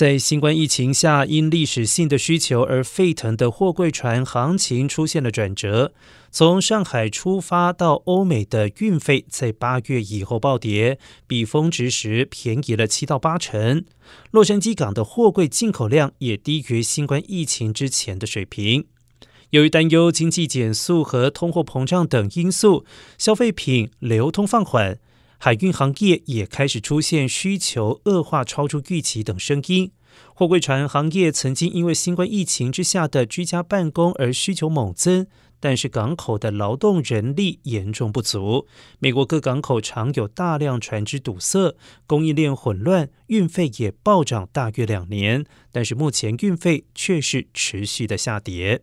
在新冠疫情下，因历史性的需求而沸腾的货柜船行情出现了转折。从上海出发到欧美的运费，在八月以后暴跌，比峰值时便宜了七到八成。洛杉矶港的货柜进口量也低于新冠疫情之前的水平。由于担忧经济减速和通货膨胀等因素，消费品流通放缓。海运行业也开始出现需求恶化、超出预期等声音。货柜船行业曾经因为新冠疫情之下的居家办公而需求猛增，但是港口的劳动人力严重不足。美国各港口常有大量船只堵塞，供应链混乱，运费也暴涨大约两年，但是目前运费却是持续的下跌。